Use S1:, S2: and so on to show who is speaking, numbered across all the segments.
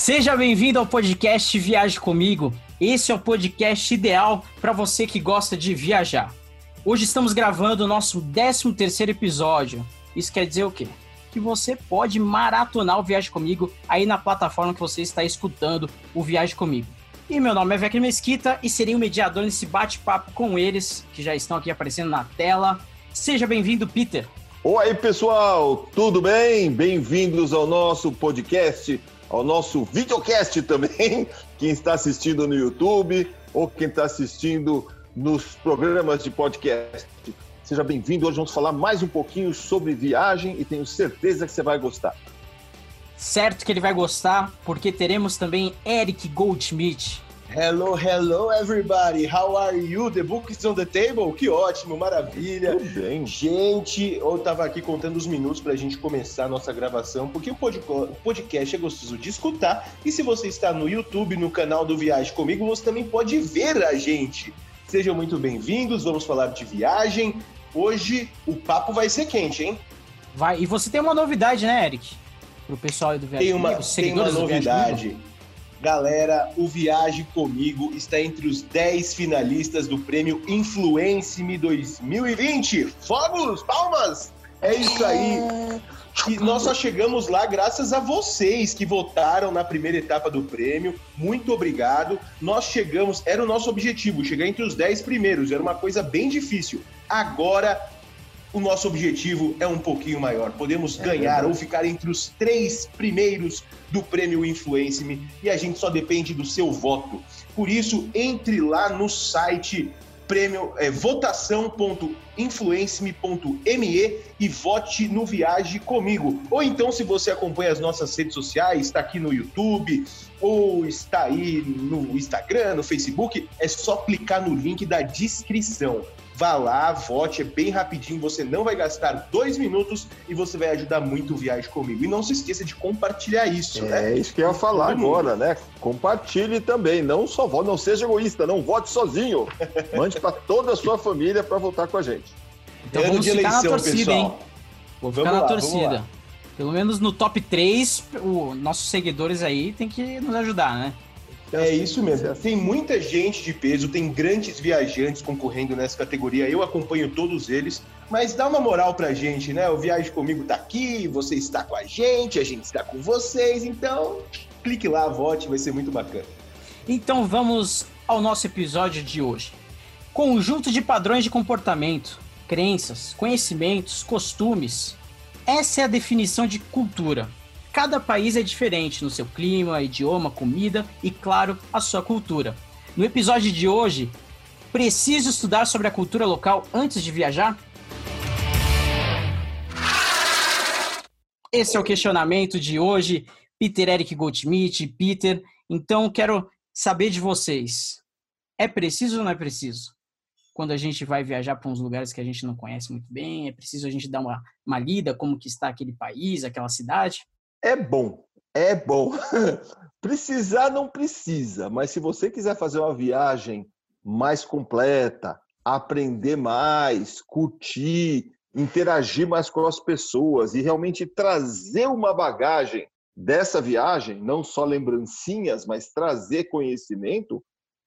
S1: Seja bem-vindo ao podcast Viaje Comigo. Esse é o podcast ideal para você que gosta de viajar. Hoje estamos gravando o nosso 13 terceiro episódio. Isso quer dizer o quê? Que você pode maratonar o Viaje Comigo aí na plataforma que você está escutando o Viaje Comigo. E meu nome é Vecchio Mesquita e serei o mediador nesse bate-papo com eles, que já estão aqui aparecendo na tela. Seja bem-vindo, Peter.
S2: Oi, pessoal, tudo bem? Bem-vindos ao nosso podcast ao nosso videocast também, quem está assistindo no YouTube ou quem está assistindo nos programas de podcast. Seja bem-vindo. Hoje vamos falar mais um pouquinho sobre viagem e tenho certeza que você vai gostar.
S1: Certo que ele vai gostar, porque teremos também Eric Goldschmidt,
S3: Hello, hello everybody. How are you? The book is on the table? Que ótimo, maravilha.
S2: Tudo bem.
S3: Gente, eu tava aqui contando os minutos pra gente começar a nossa gravação, porque o podcast é gostoso de escutar. E se você está no YouTube, no canal do Viagem Comigo, você também pode ver a gente. Sejam muito bem-vindos, vamos falar de viagem. Hoje o papo vai ser quente, hein?
S1: Vai. E você tem uma novidade, né, Eric? Pro pessoal do Viagem
S3: tem uma,
S1: Comigo,
S3: tem uma novidade. Galera, o Viaje Comigo está entre os 10 finalistas do prêmio Influence Me 2020. Fogos, palmas! É isso aí. E nós só chegamos lá graças a vocês que votaram na primeira etapa do prêmio. Muito obrigado. Nós chegamos, era o nosso objetivo, chegar entre os 10 primeiros. Era uma coisa bem difícil. Agora o nosso objetivo é um pouquinho maior. Podemos é ganhar verdade. ou ficar entre os três primeiros do prêmio Influence Me e a gente só depende do seu voto. Por isso, entre lá no site prêmio é, votação.influenceme.me e vote no Viagem comigo. Ou então, se você acompanha as nossas redes sociais, está aqui no YouTube ou está aí no Instagram, no Facebook, é só clicar no link da descrição. Vá lá, vote, é bem rapidinho, você não vai gastar dois minutos e você vai ajudar muito o Viagem comigo. E não se esqueça de compartilhar isso,
S2: é,
S3: né?
S2: É isso que eu ia falar agora, né? Compartilhe também, não só vote, não seja egoísta, não vote sozinho. Mande para toda a sua família para votar com a gente.
S1: Então vamos ficar eleição, na torcida, pessoal. hein? Vou ficar vamos na lá, torcida. Pelo menos no top 3, os nossos seguidores aí tem que nos ajudar, né?
S3: É isso mesmo. Tem muita gente de peso, tem grandes viajantes concorrendo nessa categoria. Eu acompanho todos eles, mas dá uma moral pra gente, né? O Viagem Comigo tá aqui, você está com a gente, a gente está com vocês, então clique lá, vote, vai ser muito bacana.
S1: Então vamos ao nosso episódio de hoje. Conjunto de padrões de comportamento, crenças, conhecimentos, costumes. Essa é a definição de cultura. Cada país é diferente no seu clima, idioma, comida e, claro, a sua cultura. No episódio de hoje, preciso estudar sobre a cultura local antes de viajar? Esse é o questionamento de hoje. Peter Eric Goldschmidt, Peter. Então, quero saber de vocês. É preciso ou não é preciso? Quando a gente vai viajar para uns lugares que a gente não conhece muito bem, é preciso a gente dar uma, uma lida como que está aquele país, aquela cidade?
S2: É bom, é bom. Precisar não precisa, mas se você quiser fazer uma viagem mais completa, aprender mais, curtir, interagir mais com as pessoas e realmente trazer uma bagagem dessa viagem, não só lembrancinhas, mas trazer conhecimento,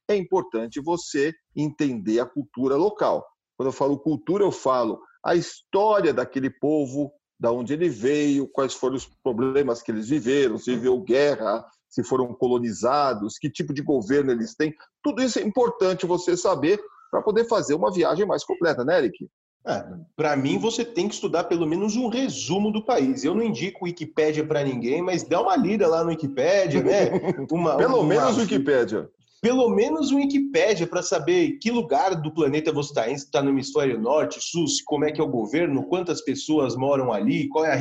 S2: é importante você entender a cultura local. Quando eu falo cultura, eu falo a história daquele povo, da onde ele veio, quais foram os problemas que eles viveram, se viveu guerra, se foram colonizados, que tipo de governo eles têm. Tudo isso é importante você saber para poder fazer uma viagem mais completa, né, Eric?
S3: É, para mim, você tem que estudar pelo menos um resumo do país. Eu não indico Wikipédia para ninguém, mas dá uma lida lá no Wikipédia, né?
S2: Uma, pelo uma, menos Wikipédia
S3: pelo menos um Wikipédia para saber que lugar do planeta você está em, se está no hemisfério norte, sul, como é que é o governo, quantas pessoas moram ali, qual é a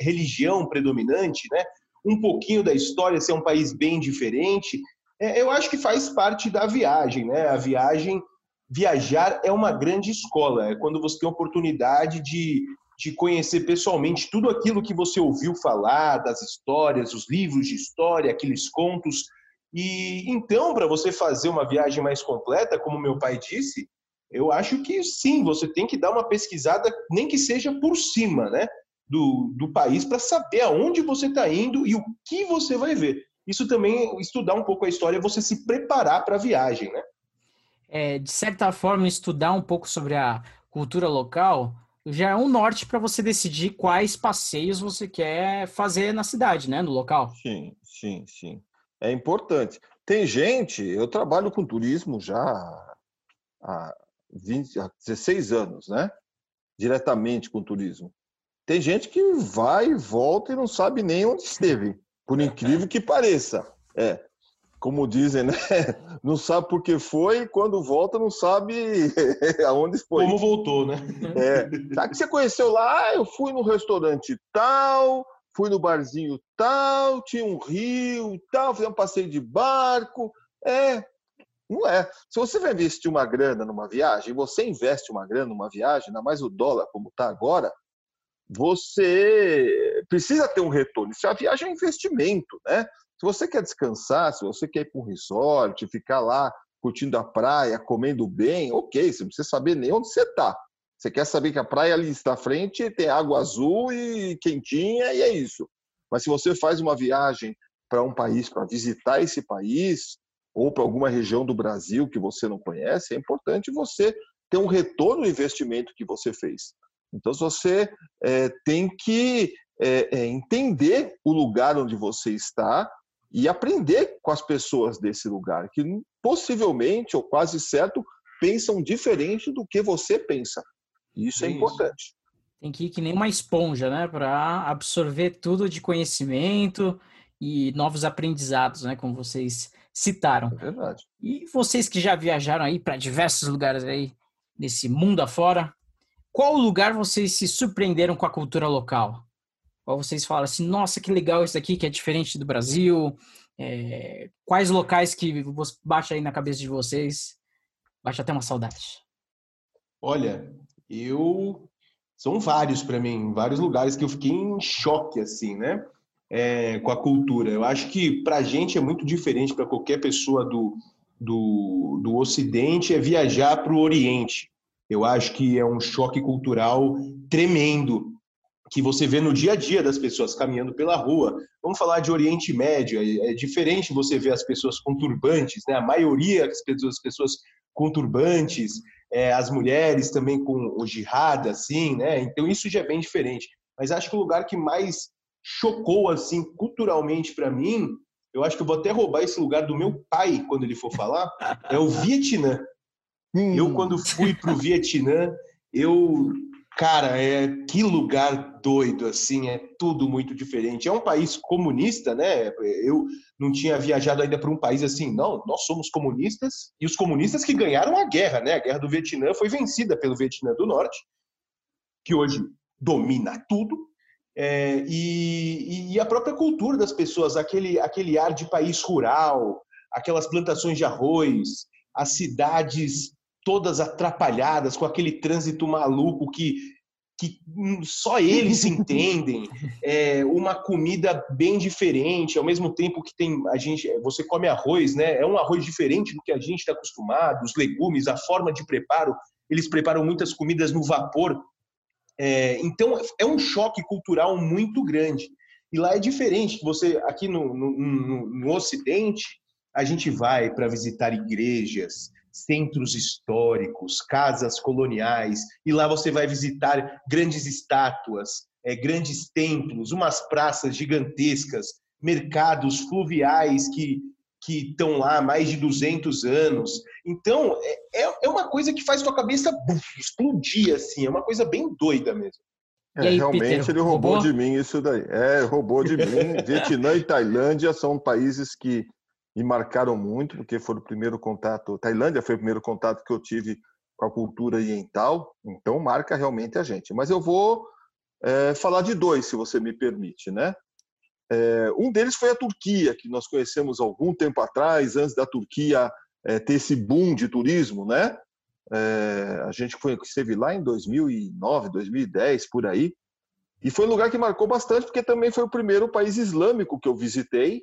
S3: religião predominante, né? Um pouquinho da história, se é um país bem diferente. É, eu acho que faz parte da viagem, né? A viagem, viajar é uma grande escola, é quando você tem a oportunidade de, de conhecer pessoalmente tudo aquilo que você ouviu falar, das histórias, os livros de história, aqueles contos, e então, para você fazer uma viagem mais completa, como meu pai disse, eu acho que sim, você tem que dar uma pesquisada, nem que seja por cima, né? Do, do país para saber aonde você está indo e o que você vai ver. isso também, estudar um pouco a história, é você se preparar para a viagem, né?
S1: É, de certa forma, estudar um pouco sobre a cultura local já é um norte para você decidir quais passeios você quer fazer na cidade, né? No local.
S2: Sim, sim, sim. É importante. Tem gente, eu trabalho com turismo já há, 20, há 16 anos, né? Diretamente com turismo. Tem gente que vai e volta e não sabe nem onde esteve, por incrível que pareça. É, como dizem, né? Não sabe por que foi, e quando volta não sabe aonde foi.
S3: Como voltou, né?
S2: É. Sabe que você conheceu lá? Eu fui no restaurante tal, fui no barzinho tal, tinha um rio tal, fiz um passeio de barco. É, não é. Se você vai investir uma grana numa viagem, você investe uma grana numa viagem, ainda mais o dólar como está agora, você precisa ter um retorno. Se a viagem é um investimento, né? Se você quer descansar, se você quer ir para um resort, ficar lá curtindo a praia, comendo bem, ok, você não precisa saber nem onde você está. Você quer saber que a praia ali está à frente, tem água azul e quentinha, e é isso. Mas se você faz uma viagem para um país, para visitar esse país, ou para alguma região do Brasil que você não conhece, é importante você ter um retorno do investimento que você fez. Então, você é, tem que é, é, entender o lugar onde você está e aprender com as pessoas desse lugar, que possivelmente, ou quase certo, pensam diferente do que você pensa. E isso é, é importante.
S1: Tem que ir que nem uma esponja, né, para absorver tudo de conhecimento e novos aprendizados, né, como vocês citaram.
S2: É verdade.
S1: E vocês que já viajaram aí para diversos lugares aí nesse mundo afora, qual lugar vocês se surpreenderam com a cultura local? Qual vocês falam assim, nossa, que legal isso aqui que é diferente do Brasil? É, quais locais que baixa aí na cabeça de vocês? Baixa até uma saudade.
S3: Olha, eu são vários para mim, vários lugares que eu fiquei em choque assim, né? É, com a cultura. Eu acho que para a gente é muito diferente para qualquer pessoa do, do, do Ocidente é viajar para o Oriente. Eu acho que é um choque cultural tremendo que você vê no dia a dia das pessoas caminhando pela rua. Vamos falar de Oriente Médio, é, é diferente você ver as pessoas com turbantes, né? A maioria das pessoas, as pessoas com turbantes, é, as mulheres também com o jihad, assim, né? Então isso já é bem diferente. Mas acho que o lugar que mais chocou, assim, culturalmente para mim, eu acho que eu vou até roubar esse lugar do meu pai quando ele for falar, é o Vietnã. Hum. Eu, quando fui para o Vietnã, eu Cara, é que lugar doido, assim, é tudo muito diferente. É um país comunista, né? Eu não tinha viajado ainda para um país assim, não, nós somos comunistas e os comunistas que ganharam a guerra, né? A guerra do Vietnã foi vencida pelo Vietnã do Norte, que hoje domina tudo. É, e, e, a própria cultura das pessoas, aquele, aquele ar de país rural, aquelas plantações de arroz, as cidades todas atrapalhadas, com aquele trânsito maluco que, que só eles entendem, é, uma comida bem diferente, ao mesmo tempo que tem a gente, você come arroz, né? É um arroz diferente do que a gente está acostumado, os legumes, a forma de preparo, eles preparam muitas comidas no vapor. É, então é um choque cultural muito grande. E lá é diferente. Você aqui no, no, no, no Ocidente a gente vai para visitar igrejas, centros históricos, casas coloniais, e lá você vai visitar grandes estátuas, é, grandes templos, umas praças gigantescas, mercados fluviais que que estão lá há mais de 200 anos. Então, é, é, é uma coisa que faz tua cabeça buf, explodir, assim, é uma coisa bem doida mesmo.
S2: É, aí, realmente Peter, ele roubou, roubou, de mim isso daí. É, roubou de mim. Vietnã e Tailândia são países que me marcaram muito, porque foi o primeiro contato. Tailândia foi o primeiro contato que eu tive com a cultura oriental, então marca realmente a gente. Mas eu vou é, falar de dois, se você me permite, né? É, um deles foi a Turquia, que nós conhecemos algum tempo atrás, antes da Turquia é, ter esse boom de turismo, né? É, a gente foi, esteve lá em 2009, 2010, por aí. E foi um lugar que marcou bastante, porque também foi o primeiro país islâmico que eu visitei.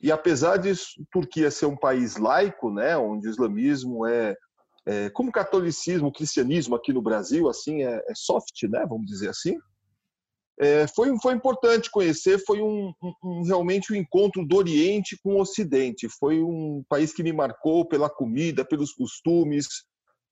S2: E apesar de Turquia ser um país laico, né, onde o islamismo é, é como o catolicismo, o cristianismo aqui no Brasil, assim, é, é, soft, né, vamos dizer assim. é, foi, foi importante conhecer, foi um, um, realmente um encontro do Oriente com o Ocidente. Foi um país que me marcou pela comida, pelos costumes,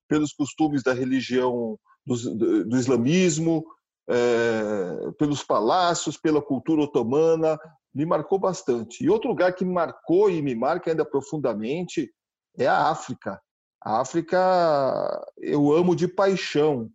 S2: pelos costumes da religião do, do, do islamismo, é, pelos palácios, pela cultura otomana, me marcou bastante. E outro lugar que me marcou e me marca ainda profundamente é a África. A África eu amo de paixão.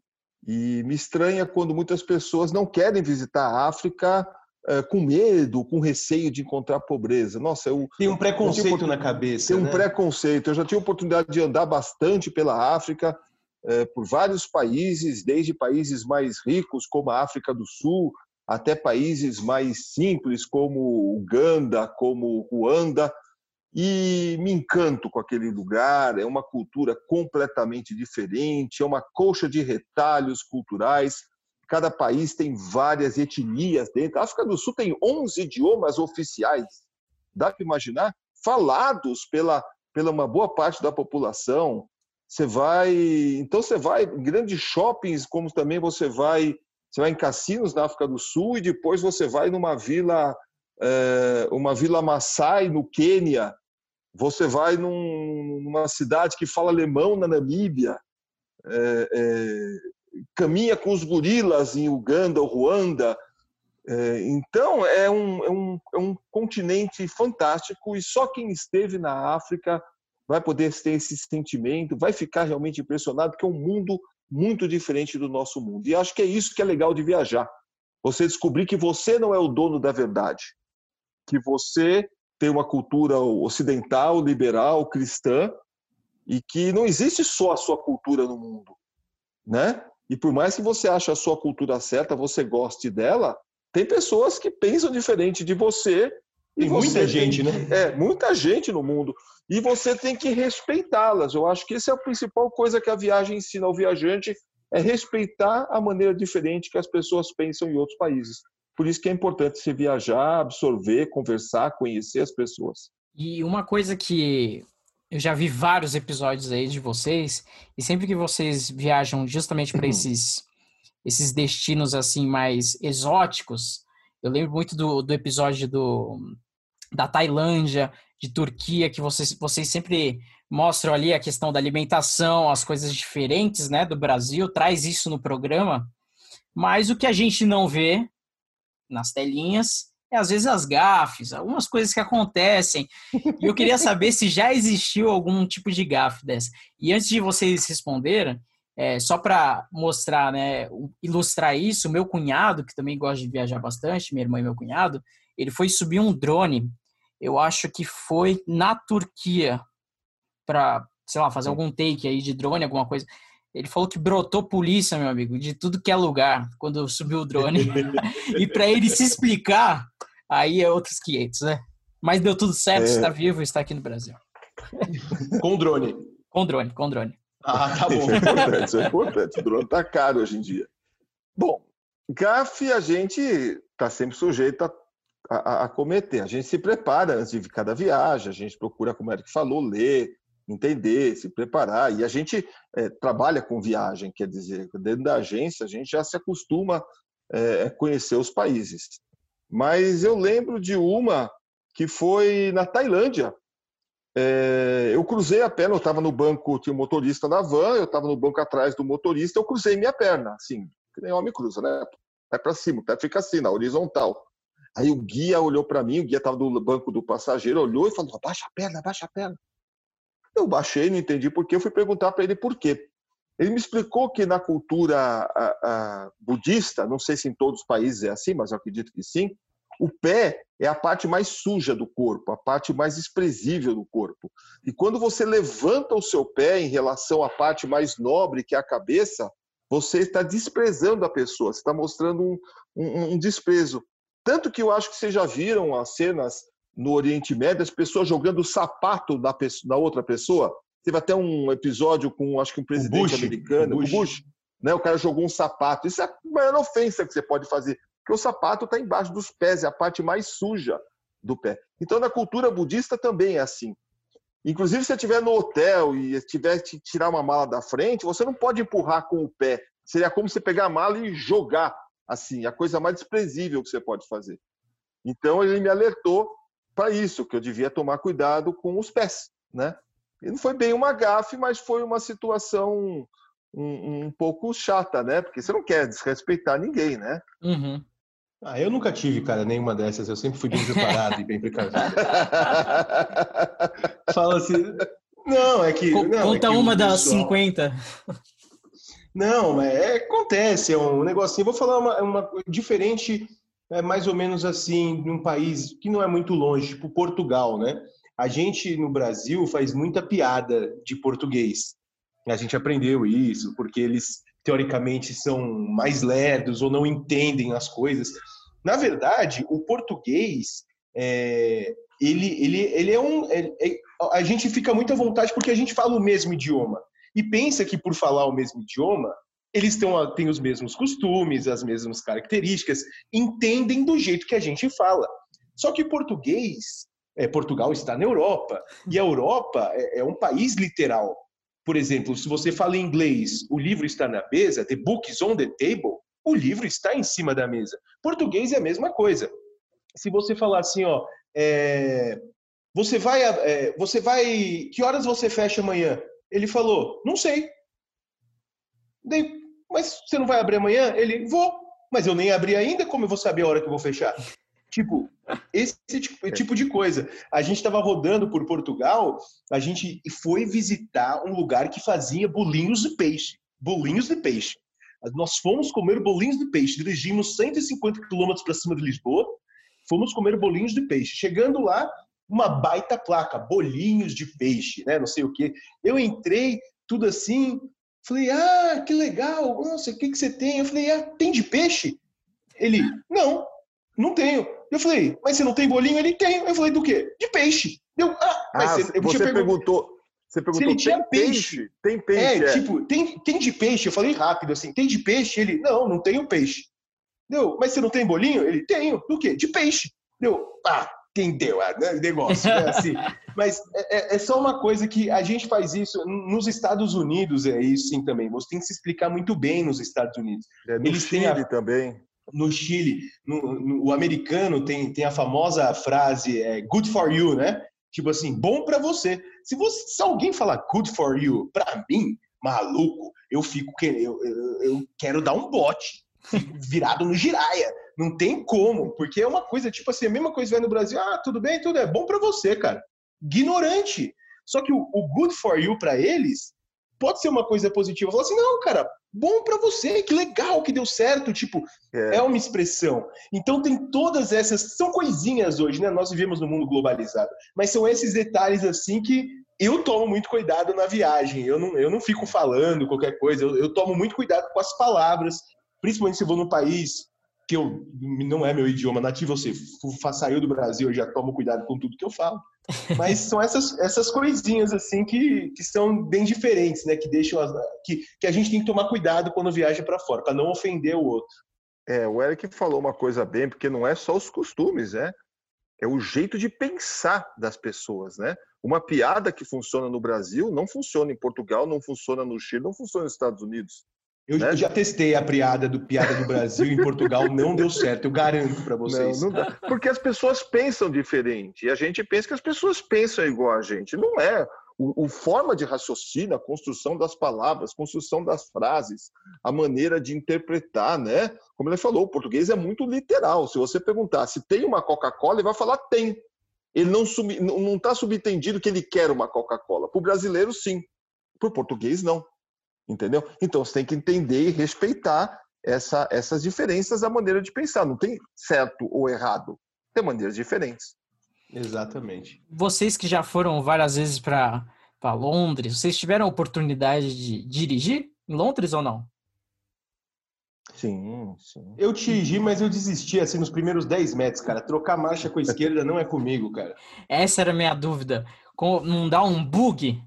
S2: E me estranha quando muitas pessoas não querem visitar a África é, com medo, com receio de encontrar pobreza. Nossa, eu
S3: tem um preconceito na cabeça.
S2: Tem um
S3: né?
S2: preconceito. Eu já tive a oportunidade de andar bastante pela África, é, por vários países, desde países mais ricos como a África do Sul, até países mais simples como Uganda, como Ruanda e me encanto com aquele lugar. É uma cultura completamente diferente, é uma colcha de retalhos culturais. Cada país tem várias etnias dentro. A África do Sul tem 11 idiomas oficiais. Dá para imaginar? Falados pela, pela uma boa parte da população. Você vai, então você vai em grandes shoppings, como também você vai, você vai em cassinos na África do Sul e depois você vai numa vila, é, uma vila Maasai no Quênia, você vai num, numa cidade que fala alemão na Namíbia, é, é, caminha com os gorilas em Uganda ou Ruanda. É, então, é um, é, um, é um continente fantástico e só quem esteve na África vai poder ter esse sentimento, vai ficar realmente impressionado, porque é um mundo muito diferente do nosso mundo. E acho que é isso que é legal de viajar. Você descobrir que você não é o dono da verdade, que você tem uma cultura ocidental, liberal, cristã, e que não existe só a sua cultura no mundo, né? E por mais que você ache a sua cultura certa, você goste dela, tem pessoas que pensam diferente de você.
S3: E tem muita gente,
S2: tem,
S3: né?
S2: É, muita gente no mundo. E você tem que respeitá-las. Eu acho que essa é a principal coisa que a viagem ensina ao viajante, é respeitar a maneira diferente que as pessoas pensam em outros países. Por isso que é importante se viajar, absorver, conversar, conhecer as pessoas.
S1: E uma coisa que eu já vi vários episódios aí de vocês, e sempre que vocês viajam justamente para esses, esses destinos assim mais exóticos, eu lembro muito do, do episódio do, da Tailândia, de Turquia, que vocês, vocês sempre mostram ali a questão da alimentação, as coisas diferentes né, do Brasil, traz isso no programa. Mas o que a gente não vê nas telinhas, é às vezes as gafes, algumas coisas que acontecem. E eu queria saber se já existiu algum tipo de gafe dessa. E antes de vocês responderem, é, só para mostrar, né, ilustrar isso, meu cunhado, que também gosta de viajar bastante, minha irmã e meu cunhado, ele foi subir um drone, eu acho que foi na Turquia, para, sei lá, fazer algum take aí de drone, alguma coisa. Ele falou que brotou polícia, meu amigo, de tudo que é lugar, quando subiu o drone. e para ele se explicar, aí é outros 500, né? Mas deu tudo certo, é... está vivo e está aqui no Brasil.
S3: Com drone.
S1: Com drone, com drone.
S3: Ah, tá bom.
S2: Isso é importante, isso é importante. O drone tá caro hoje em dia. Bom, gafe a gente está sempre sujeito a, a, a, cometer. A gente se prepara antes de cada viagem, a gente procura, como o Eric falou, ler, entender, se preparar. E a gente é, trabalha com viagem, quer dizer, dentro da agência a gente já se acostuma é, a conhecer os países. Mas eu lembro de uma que foi na Tailândia. É, eu cruzei a perna, eu estava no banco, tinha um motorista na van, eu estava no banco atrás do motorista, eu cruzei minha perna, assim, que nem homem cruza, né? Pé para cima, o pé fica assim, na horizontal. Aí o guia olhou para mim, o guia estava no banco do passageiro, olhou e falou: abaixa a perna, abaixa a perna. Eu baixei, não entendi por quê, eu fui perguntar para ele por quê. Ele me explicou que na cultura a, a, budista, não sei se em todos os países é assim, mas eu acredito que sim, o pé é a parte mais suja do corpo, a parte mais expressível do corpo. E quando você levanta o seu pé em relação à parte mais nobre, que é a cabeça, você está desprezando a pessoa, você está mostrando um, um, um desprezo. Tanto que eu acho que vocês já viram as cenas no Oriente Médio, as pessoas jogando sapato na, pessoa, outra pessoa. Teve até um episódio com, acho que um presidente Bush, americano, o Bush. Bush, né? O cara jogou um sapato. Isso é a maior ofensa que você pode fazer, porque o sapato está embaixo dos pés, é a parte mais suja do pé. Então, na cultura budista também é assim. Inclusive, se você estiver no hotel e tiver que tirar uma mala da frente, você não pode empurrar com o pé. Seria como você pegar a mala e jogar assim, a coisa mais desprezível que você pode fazer. Então ele me alertou para isso, que eu devia tomar cuidado com os pés, né? E não foi bem uma gafe, mas foi uma situação um, um, pouco chata, né? Porque você não quer desrespeitar ninguém, né?
S1: Uhum.
S3: Ah, eu nunca tive, cara, nenhuma dessas. Eu sempre fui bem preparado e bem precavido. Fala assim. Não, é que. Não,
S1: Conta
S3: é que
S1: uma das 50.
S3: Não, é, acontece, é um negocinho. Vou falar uma, uma diferente, é mais ou menos assim, num país que não é muito longe, tipo Portugal, né? A gente no Brasil faz muita piada de português. A gente aprendeu isso porque eles teoricamente são mais lerdos ou não entendem as coisas. Na verdade, o português é, ele, ele, ele é um. É, é, a gente fica muito à vontade porque a gente fala o mesmo idioma. E pensa que por falar o mesmo idioma, eles tão, têm os mesmos costumes, as mesmas características, entendem do jeito que a gente fala. Só que português, é, Portugal está na Europa, e a Europa é, é um país literal. Por exemplo, se você fala em inglês, o livro está na mesa, the book is on the table, o livro está em cima da mesa. Português é a mesma coisa. Se você falar assim, ó, é, você vai, é, você vai, que horas você fecha amanhã? Ele falou, não sei. Daí, mas você não vai abrir amanhã? Ele, vou. Mas eu nem abri ainda, como eu vou saber a hora que eu vou fechar? Tipo, esse tipo, tipo de coisa. A gente estava rodando por Portugal, a gente foi visitar um lugar que fazia bolinhos de peixe. Bolinhos de peixe. Nós fomos comer bolinhos de peixe. Dirigimos 150 quilômetros para cima de Lisboa. Fomos comer bolinhos de peixe. Chegando lá, uma baita placa, bolinhos de peixe, né? Não sei o quê. Eu entrei, tudo assim, falei, ah, que legal, nossa, o que, que você tem? Eu falei, ah, tem de peixe? Ele, não, não tenho. Eu falei, mas você não tem bolinho? Ele tem. Eu falei, do quê? De peixe. Eu, ah,
S2: mas ah, você, você perguntou. Você perguntou, se ele tinha peixe. peixe. Tem peixe.
S3: É, é, tipo, tem, tem de peixe. Eu falei rápido assim, tem de peixe? Ele, não, não tenho peixe. Deu, mas você não tem bolinho? Ele, tenho. Do quê? De peixe. Deu, ah, entendeu o né, negócio. Né? Assim, mas é, é, é, só uma coisa que a gente faz isso nos Estados Unidos, é isso sim também. Você tem que se explicar muito bem nos Estados Unidos.
S2: É, no Eles Chile a, também.
S3: No Chile, no, no, o americano tem, tem a famosa frase é, good for you, né? Tipo assim, bom para você. Se você. Se alguém falar good for you, para mim, maluco, eu fico eu, eu, eu quero dar um bote virado no giraia. Não tem como, porque é uma coisa, tipo assim, a mesma coisa vai no Brasil, ah, tudo bem, tudo é bom para você, cara. Ignorante. Só que o, o good for you para eles pode ser uma coisa positiva. Falar assim, não, cara, bom para você, que legal que deu certo, tipo, é. é. uma expressão. Então tem todas essas, são coisinhas hoje, né? Nós vivemos no mundo globalizado, mas são esses detalhes assim que eu tomo muito cuidado na viagem. Eu não, eu não fico falando qualquer coisa, eu, eu tomo muito cuidado com as palavras, principalmente se eu vou num país que eu, não é meu idioma nativo, seja, saiu do Brasil, eu já tomo cuidado com tudo que eu falo. Mas são essas, essas coisinhas assim que, que são bem diferentes, né? Que deixam as, que, que a gente tem que tomar cuidado quando viaja para fora, para não ofender o outro.
S2: É, o Eric falou uma coisa bem, porque não é só os costumes, né? É o jeito de pensar das pessoas, né? Uma piada que funciona no Brasil não funciona em Portugal, não funciona no Chile, não funciona nos Estados Unidos.
S3: Eu né? já testei a piada do piada do Brasil em Portugal, não deu certo, eu garanto para vocês.
S2: Não, não Porque as pessoas pensam diferente e a gente pensa que as pessoas pensam igual a gente. Não é. O, o, forma de raciocínio, a construção das palavras, a construção das frases, a maneira de interpretar, né? Como ele falou, o português é muito literal. Se você perguntar se tem uma Coca-Cola, ele vai falar tem. Ele não está não tá subentendido que ele quer uma Coca-Cola. Para o brasileiro, sim. Para o português, não entendeu? Então você tem que entender e respeitar essa, essas diferenças da maneira de pensar. Não tem certo ou errado, tem maneiras diferentes.
S3: Exatamente.
S1: Vocês que já foram várias vezes para Londres, vocês tiveram a oportunidade de dirigir em Londres ou não?
S2: Sim, sim.
S3: Eu dirigi, mas eu desisti assim nos primeiros 10 metros, cara. Trocar marcha com a esquerda não é comigo, cara.
S1: Essa era a minha dúvida. Não dá um bug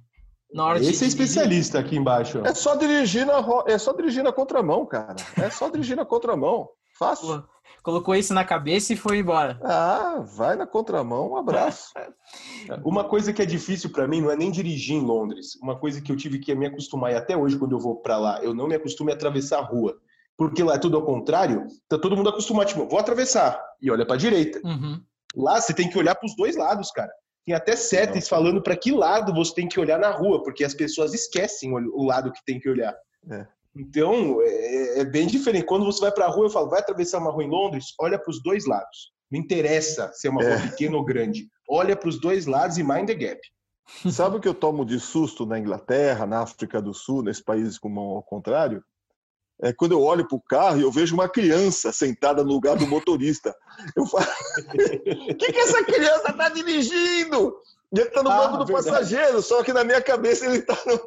S3: hora Esse é especialista aqui embaixo.
S2: É só dirigir na é só dirigir na contramão, cara. É só dirigir na contramão. Fácil.
S1: Colocou isso na cabeça e foi embora.
S2: Ah, vai na contramão, um abraço.
S3: Uma coisa que é difícil para mim não é nem dirigir em Londres. Uma coisa que eu tive que me acostumar e até hoje quando eu vou para lá, eu não me acostumo a atravessar a rua. porque lá é tudo ao contrário, tá todo mundo acostumado, tipo, vou atravessar e olha para a direita.
S1: Uhum.
S3: Lá você tem que olhar para os dois lados, cara. Tem até setas falando para que lado você tem que olhar na rua, porque as pessoas esquecem o lado que tem que olhar. É. Então, é, é, bem diferente. Quando você vai para a rua, eu falo, vai atravessar uma rua em Londres, olha para os dois lados. Não interessa se é uma rua é. pequena ou grande. Olha para os dois lados e mind the gap.
S2: Sabe o que eu tomo de susto na Inglaterra, na África do Sul, nesses países como ao contrário? É quando eu olho para o carro e eu vejo uma criança sentada no lugar do motorista. Eu falo, o que, que essa criança está dirigindo? E ele está no ah, banco do verdade. passageiro, só que na minha cabeça ele está no...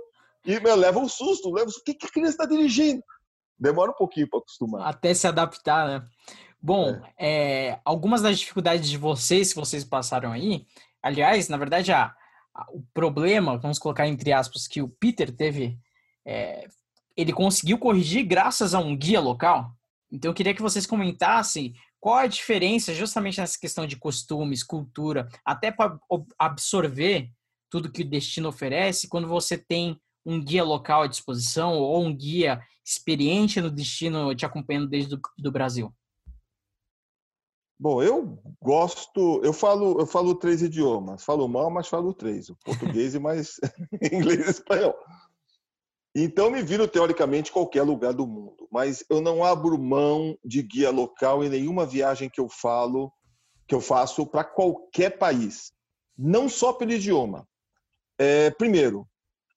S2: E meu, leva um susto, leva o que, que a criança está dirigindo? Demora um pouquinho para acostumar.
S1: Até se adaptar, né? Bom, é. É, algumas das dificuldades de vocês que vocês passaram aí, aliás, na verdade, a, o problema, vamos colocar entre aspas, que o Peter teve, é, ele conseguiu corrigir graças a um guia local. Então eu queria que vocês comentassem qual a diferença justamente nessa questão de costumes, cultura, até para absorver tudo que o destino oferece, quando você tem um guia local à disposição ou um guia experiente no destino te acompanhando desde o do Brasil.
S2: Bom, eu gosto, eu falo, eu falo três idiomas. Falo mal, mas falo três: o português e mais inglês e espanhol. Então me viro teoricamente qualquer lugar do mundo, mas eu não abro mão de guia local em nenhuma viagem que eu falo, que eu faço para qualquer país, não só pelo idioma. É, primeiro,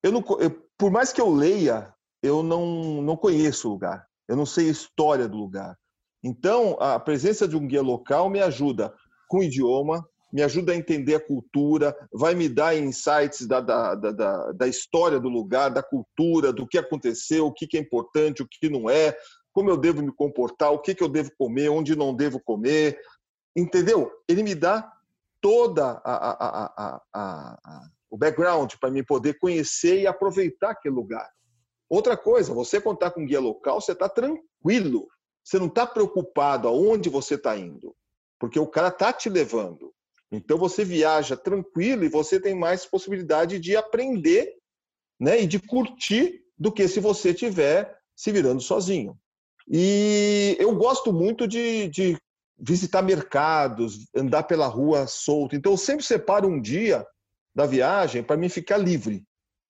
S2: eu não, eu, por mais que eu leia, eu não, não conheço o lugar, eu não sei a história do lugar. Então, a presença de um guia local me ajuda com o idioma, me ajuda a entender a cultura, vai me dar insights da, da, da, da história do lugar, da cultura, do que aconteceu, o que é importante, o que não é, como eu devo me comportar, o que eu devo comer, onde não devo comer. Entendeu? Ele me dá toda a, a, a, o background para me poder conhecer e aproveitar aquele lugar. Outra coisa, você contar com um guia local, você está tranquilo. Você não está preocupado aonde você está indo, porque o cara está te levando. Então você viaja tranquilo e você tem mais possibilidade de aprender né, e de curtir do que se você estiver se virando sozinho. E eu gosto muito de, de visitar mercados, andar pela rua solto. Então eu sempre separo um dia da viagem para mim ficar livre.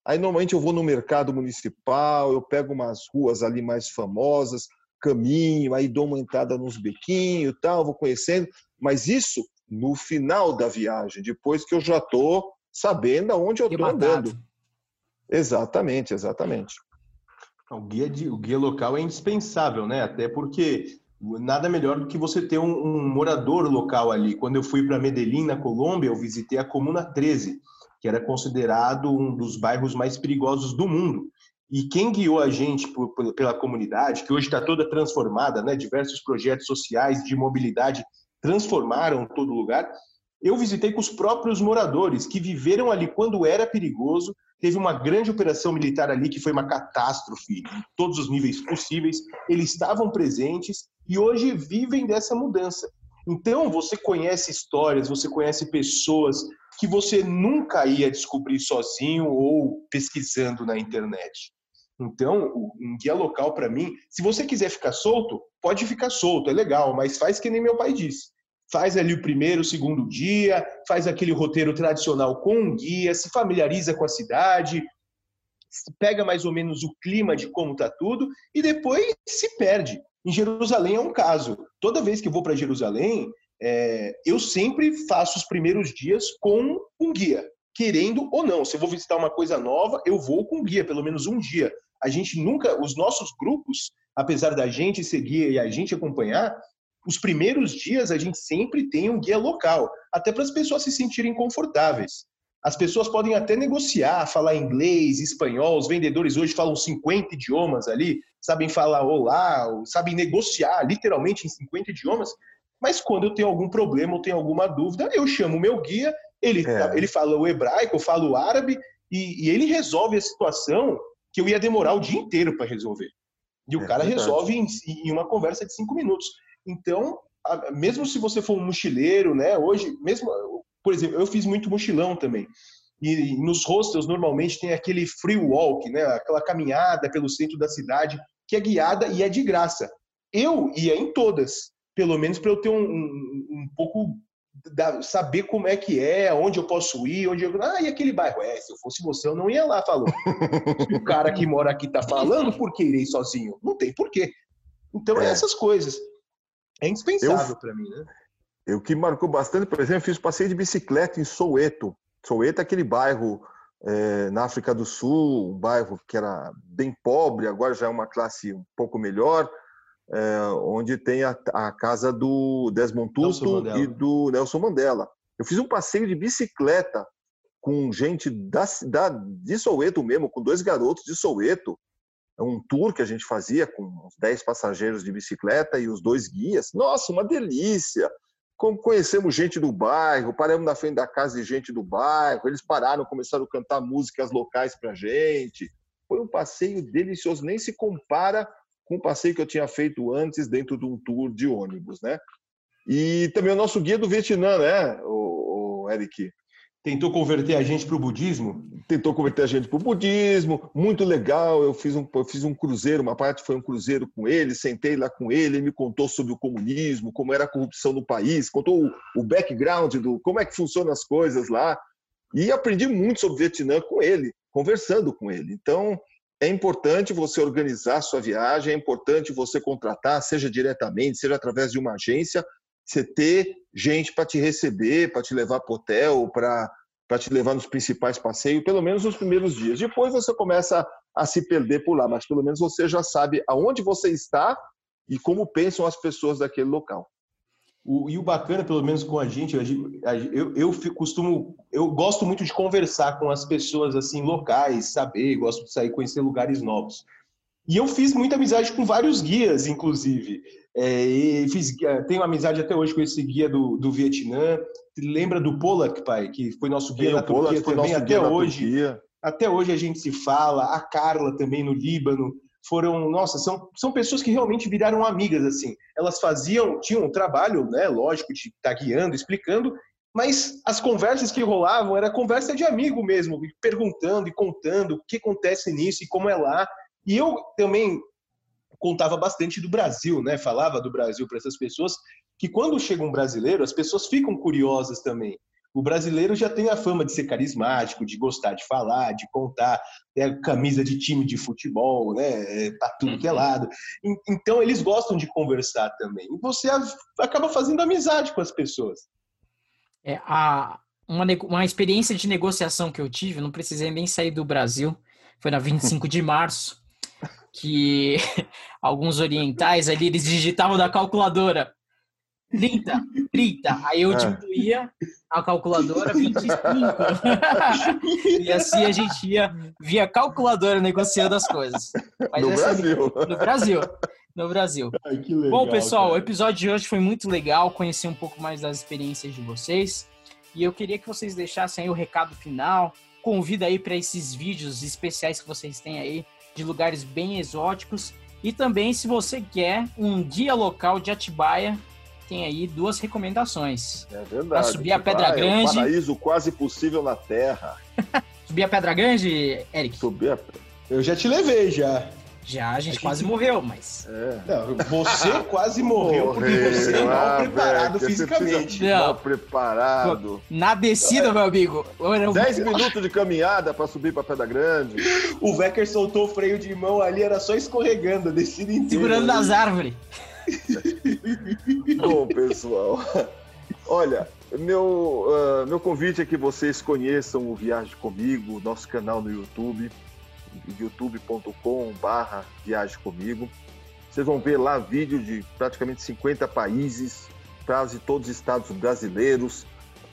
S2: Aí normalmente eu vou no mercado municipal, eu pego umas ruas ali mais famosas, caminho, aí dou uma entrada nos bequinhos, tal, vou conhecendo, mas isso no final da viagem, depois que eu já estou sabendo aonde eu estou andando. Exatamente, exatamente.
S3: O guia, de, o guia local é indispensável, né? Até porque nada melhor do que você ter um, um morador local ali. Quando eu fui para Medellín, na Colômbia, eu visitei a Comuna 13, que era considerado um dos bairros mais perigosos do mundo. E quem guiou a gente por, por, pela comunidade, que hoje está toda transformada, né? diversos projetos sociais de mobilidade transformaram todo lugar. Eu visitei com os próprios moradores que viveram ali quando era perigoso. Teve uma grande operação militar ali que foi uma catástrofe em todos os níveis possíveis. Eles estavam presentes e hoje vivem dessa mudança. Então, você conhece histórias, você conhece pessoas que você nunca ia descobrir sozinho ou pesquisando na internet. Então, um guia local para mim, se você quiser ficar solto, pode ficar solto, é legal, mas faz que nem meu pai disse. Faz ali o primeiro, o segundo dia, faz aquele roteiro tradicional com um guia, se familiariza com a cidade, pega mais ou menos o clima de como tá tudo e depois se perde. Em Jerusalém é um caso. Toda vez que eu vou para Jerusalém, é, eu sempre faço os primeiros dias com um guia querendo ou não. Se eu vou visitar uma coisa nova, eu vou com guia, pelo menos um dia. A gente nunca, os nossos grupos, apesar da gente seguir e a gente acompanhar, os primeiros dias a gente sempre tem um guia local, até para as pessoas se sentirem confortáveis. As pessoas podem até negociar, falar inglês, espanhol, os vendedores hoje falam 50 idiomas ali, sabem falar olá, sabem negociar literalmente em 50 idiomas, mas quando eu tenho algum problema ou tenho alguma dúvida, eu chamo o meu guia ele, é. ele fala o hebraico, eu falo o árabe, e, e, ele resolve a situação que eu ia demorar o dia inteiro para resolver. E o é cara verdade. resolve em, em, uma conversa de cinco minutos. Então, a, mesmo se você for um mochileiro, né? Hoje, mesmo, por exemplo, eu fiz muito mochilão também. E, e nos hostels normalmente tem aquele free walk, né? Aquela caminhada pelo centro da cidade que é guiada e é de graça. Eu ia em todas, pelo menos para eu ter um, um, um pouco da, saber como é que é, onde eu posso ir, onde eu. Ah, e aquele bairro? É, se eu fosse você, eu não ia lá, falou. o cara que mora aqui tá falando, por que irei sozinho? Não tem porquê. Então, é. essas coisas. É indispensável para mim, né?
S2: Eu que marcou bastante, por exemplo, fiz passeio de bicicleta em Soweto. Soweto é aquele bairro é, na África do Sul, um bairro que era bem pobre, agora já é uma classe um pouco melhor, é, onde tem a, a, casa do Desmond Tutu e do Nelson Mandela. Eu fiz um passeio de bicicleta com gente da, cidade de Soweto mesmo, com dois garotos de Soweto. É um tour que a gente fazia com uns 10 passageiros de bicicleta e os dois guias. Nossa, uma delícia! Como conhecemos gente do bairro, paramos na frente da casa de gente do bairro, eles pararam, começaram a cantar músicas locais para gente. Foi um passeio delicioso, nem se compara com o passeio que eu tinha feito antes dentro de um tour de ônibus, né? E também o nosso guia do Vietnã, né, o, o Eric?
S3: Tentou converter a gente para o budismo?
S2: Tentou converter a gente para o budismo, muito legal. Eu fiz, um, eu fiz um cruzeiro, uma parte foi um cruzeiro com ele, sentei lá com ele, ele me contou sobre o comunismo, como era a corrupção no país, contou o, o background do como é que funcionam as coisas lá. E aprendi muito sobre o Vietnã com ele, conversando com ele. Então, é importante você organizar sua viagem, é importante você contratar, seja diretamente, seja através de uma agência, você ter gente para te receber, para te levar para o hotel, para te levar nos principais passeios, pelo menos nos primeiros dias. Depois você começa a se perder por lá, mas pelo menos você já sabe aonde você está e como pensam as pessoas daquele local.
S3: O, e o bacana, pelo menos com a gente, eu, eu, eu costumo, eu gosto muito de conversar com as pessoas assim locais, saber, gosto de sair conhecer lugares novos. E eu fiz muita amizade com vários guias, inclusive. É, fiz, tenho amizade até hoje com esse guia do, do Vietnã. Lembra do Polak, pai, que foi nosso guia Sim, na Turquia também até hoje. Até hoje a gente se fala. A Carla também no Líbano. Foram, nossa, são, são pessoas que realmente viraram amigas assim. Elas faziam, tinham um trabalho, né, lógico, de estar tá guiando, explicando, mas as conversas que rolavam era conversa de amigo mesmo, perguntando e contando o que acontece nisso e como é lá. E eu também contava bastante do Brasil, né? Falava do Brasil para essas pessoas, que quando chega um brasileiro, as pessoas ficam curiosas também. O brasileiro já tem a fama de ser carismático, de gostar de falar, de contar, é camisa de time de futebol, né? Tá tudo que é lado. Então eles gostam de conversar também. E você acaba fazendo amizade com as pessoas.
S1: É, a, uma, uma experiência de negociação que eu tive, não precisei nem sair do Brasil, foi na 25 de março que alguns orientais ali, eles digitavam da calculadora 30, 30. Aí eu é. diminuía a calculadora 25. e assim a gente ia via calculadora negociando as coisas.
S2: Mas no Brasil.
S1: No Brasil. No Brasil.
S2: Ai, legal,
S1: Bom, pessoal, cara. o episódio de hoje foi muito legal, conhecer um pouco mais das experiências de vocês. E eu queria que vocês deixassem aí o recado final. Convida aí para esses vídeos especiais que vocês têm aí de lugares bem exóticos. E também, se você quer um guia local de Atibaia, tem aí duas recomendações.
S2: É verdade. Para
S1: subir a Pedra Grande. É um
S2: paraíso quase possível na Terra.
S1: subir a Pedra Grande, Eric?
S2: Subir a...
S3: Eu já te levei, já.
S1: Já, a gente a quase gente... morreu, mas.
S3: É. Não, você quase morreu porque você é mal preparado velho, fisicamente.
S2: Não. Mal preparado.
S1: Na descida, meu amigo.
S2: 10 minutos de caminhada para subir para Pedra Grande.
S3: O Vecker soltou o freio de mão ali, era só escorregando a descida inteira.
S1: Segurando nas árvores.
S2: Bom, pessoal. Olha, meu, uh, meu convite é que vocês conheçam o Viagem Comigo, nosso canal no YouTube youtube.com/barra Viaje Comigo. Vocês vão ver lá vídeo de praticamente 50 países, quase todos os estados brasileiros.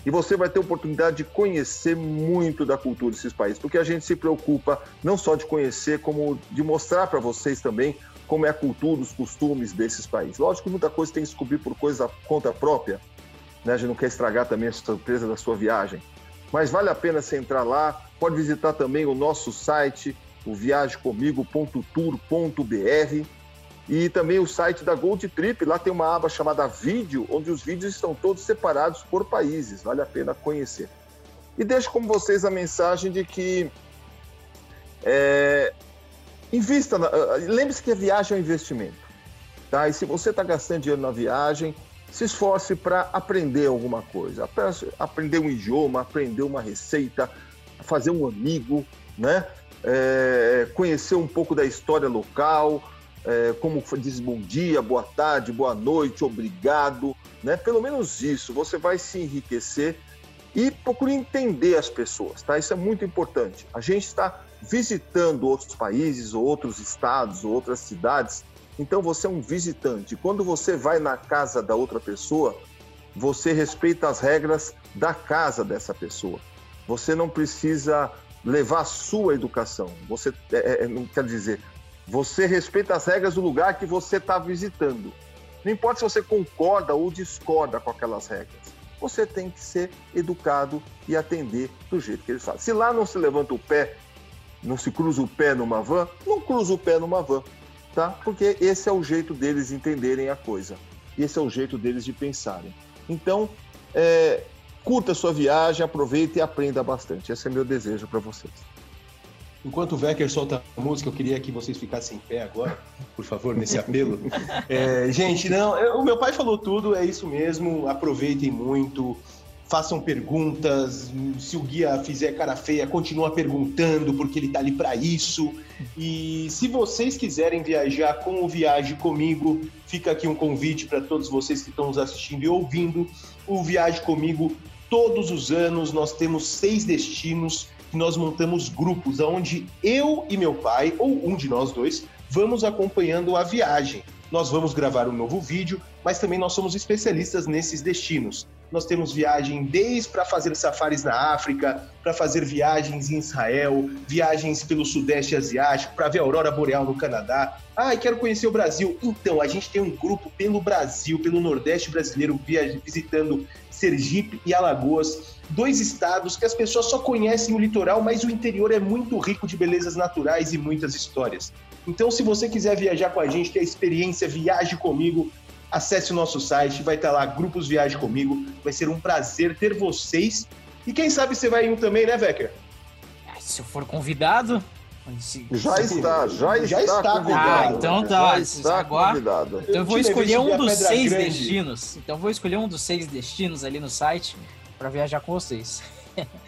S2: E você vai ter oportunidade de conhecer muito da cultura desses países, porque a gente se preocupa não só de conhecer, como de mostrar para vocês também como é a cultura, os costumes desses países. Lógico que muita coisa tem que descobrir por coisa conta própria, né? A gente não quer estragar também a surpresa da sua viagem. Mas vale a pena você entrar lá, pode visitar também o nosso site, o e também o site da Gold Trip. Lá tem uma aba chamada Vídeo, onde os vídeos estão todos separados por países. Vale a pena conhecer. E deixo com vocês a mensagem de que é, invista. Na... Ah, lembre-se que a viagem é um investimento. Tá? E se você está gastando dinheiro na viagem, se esforce para aprender alguma coisa. Aprender um idioma, aprender uma receita, fazer um amigo, né? É, conhecer um pouco da história local, é, como diz bom dia, boa tarde, boa noite, obrigado, né? Pelo menos isso, você vai se enriquecer e procure entender as pessoas, tá? Isso é muito importante. A gente está visitando outros países, ou outros estados, ou outras cidades, então você é um visitante. Quando você vai na casa da outra pessoa, você respeita as regras da casa dessa pessoa. Você não precisa levar a sua educação. Você é, é, não quer dizer, você respeita as regras do lugar que você está visitando. Não importa se você concorda ou discorda com aquelas regras. Você tem que ser educado e atender do jeito que eles fazem. Se lá não se levanta o pé, não se cruza o pé numa van, não cruza o pé numa van, tá? Porque esse é o jeito deles entenderem a coisa. Esse é o jeito deles de pensarem. Então, é, curta a sua viagem, aproveite e aprenda bastante. Esse é meu desejo para vocês.
S3: Enquanto o Vecker solta a música, eu queria que vocês ficassem em pé agora, por favor, nesse apelo. É, gente, não, eu, o meu pai falou tudo, é isso mesmo. Aproveitem muito, façam perguntas. Se o guia fizer cara feia, continua perguntando, porque ele tá ali para isso. E se vocês quiserem viajar com o Viaje Comigo, fica aqui um convite para todos vocês que estão nos assistindo e ouvindo. O Viaje Comigo, todos os anos, nós temos seis destinos que nós montamos grupos onde eu e meu pai, ou um de nós dois, vamos acompanhando a viagem. Nós vamos gravar um novo vídeo, mas também nós somos especialistas nesses destinos. Nós temos viagem desde para fazer safaris na África, para fazer viagens em Israel, viagens pelo Sudeste Asiático, para ver a aurora boreal no Canadá. Ah, quero conhecer o Brasil. Então, a gente tem um grupo pelo Brasil, pelo Nordeste brasileiro, visitando Sergipe e Alagoas dois estados que as pessoas só conhecem o litoral, mas o interior é muito rico de belezas naturais e muitas histórias. Então, se você quiser viajar com a gente, ter a experiência Viaje Comigo, acesse o nosso site, vai estar lá, Grupos Viaje Comigo. Vai ser um prazer ter vocês. E quem sabe você vai ir também, né, Becker?
S1: Se eu for convidado,
S2: já está, já, já está, está convidado.
S1: Ah, então tá. Já está agora, convidado. Então eu vou escolher um dos seis grande. destinos. Então eu vou escolher um dos seis destinos ali no site para viajar com vocês.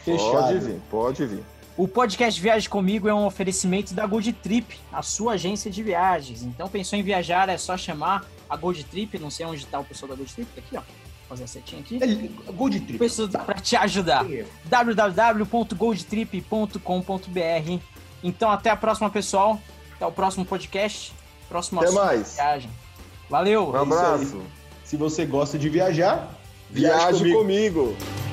S2: Fechado. Pode vir, pode vir.
S1: O podcast Viagem Comigo é um oferecimento da Gold Trip, a sua agência de viagens. Então, pensou em viajar, é só chamar a Gold Trip. Não sei onde está o pessoal da Gold Trip, tá aqui, ó. Vou fazer a setinha aqui. É,
S3: Gold Trip.
S1: Pessoa tá. para te ajudar. É. www.goldtrip.com.br. Então, até a próxima, pessoal. Até o próximo podcast. Próximo
S2: até mais.
S1: viagem. Valeu.
S2: Um abraço.
S3: Se você gosta de viajar,
S2: viaje, viaje comigo. comigo.